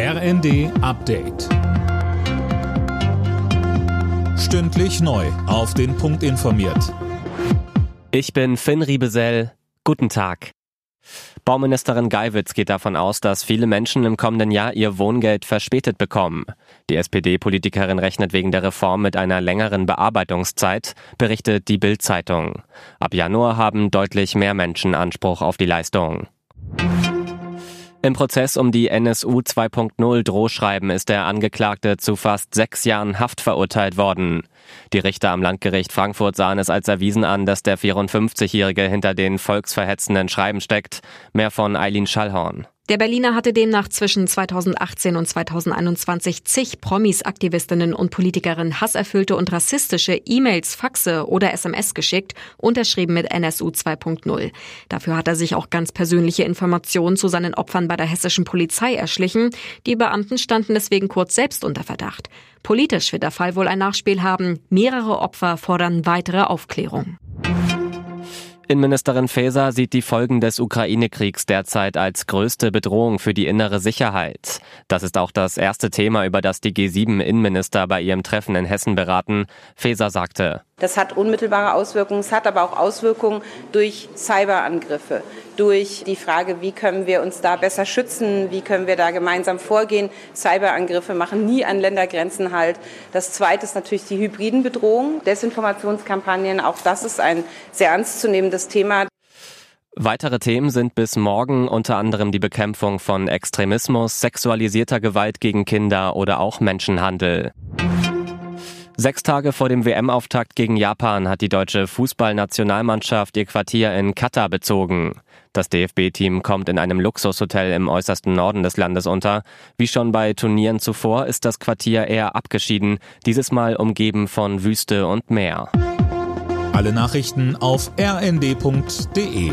RND Update. Stündlich neu. Auf den Punkt informiert. Ich bin Finn Riebesell. Guten Tag. Bauministerin Geiwitz geht davon aus, dass viele Menschen im kommenden Jahr ihr Wohngeld verspätet bekommen. Die SPD-Politikerin rechnet wegen der Reform mit einer längeren Bearbeitungszeit, berichtet die Bild-Zeitung. Ab Januar haben deutlich mehr Menschen Anspruch auf die Leistung. Im Prozess um die NSU 2.0 Drohschreiben ist der Angeklagte zu fast sechs Jahren Haft verurteilt worden. Die Richter am Landgericht Frankfurt sahen es als erwiesen an, dass der 54-Jährige hinter den volksverhetzenden Schreiben steckt. Mehr von Eileen Schallhorn. Der Berliner hatte demnach zwischen 2018 und 2021 zig Promis, Aktivistinnen und Politikerinnen hasserfüllte und rassistische E-Mails, Faxe oder SMS geschickt, unterschrieben mit NSU 2.0. Dafür hat er sich auch ganz persönliche Informationen zu seinen Opfern bei der hessischen Polizei erschlichen. Die Beamten standen deswegen kurz selbst unter Verdacht. Politisch wird der Fall wohl ein Nachspiel haben. Mehrere Opfer fordern weitere Aufklärung. Innenministerin Faeser sieht die Folgen des Ukraine-Kriegs derzeit als größte Bedrohung für die innere Sicherheit. Das ist auch das erste Thema, über das die G7-Innenminister bei ihrem Treffen in Hessen beraten. Faeser sagte, das hat unmittelbare Auswirkungen, es hat aber auch Auswirkungen durch Cyberangriffe, durch die Frage, wie können wir uns da besser schützen, wie können wir da gemeinsam vorgehen. Cyberangriffe machen nie an Ländergrenzen halt. Das Zweite ist natürlich die hybriden Bedrohungen, Desinformationskampagnen. Auch das ist ein sehr ernstzunehmendes Thema. Weitere Themen sind bis morgen unter anderem die Bekämpfung von Extremismus, sexualisierter Gewalt gegen Kinder oder auch Menschenhandel. Sechs Tage vor dem WM-Auftakt gegen Japan hat die deutsche Fußballnationalmannschaft ihr Quartier in Katar bezogen. Das DFB-Team kommt in einem Luxushotel im äußersten Norden des Landes unter. Wie schon bei Turnieren zuvor ist das Quartier eher abgeschieden, dieses Mal umgeben von Wüste und Meer. Alle Nachrichten auf rnd.de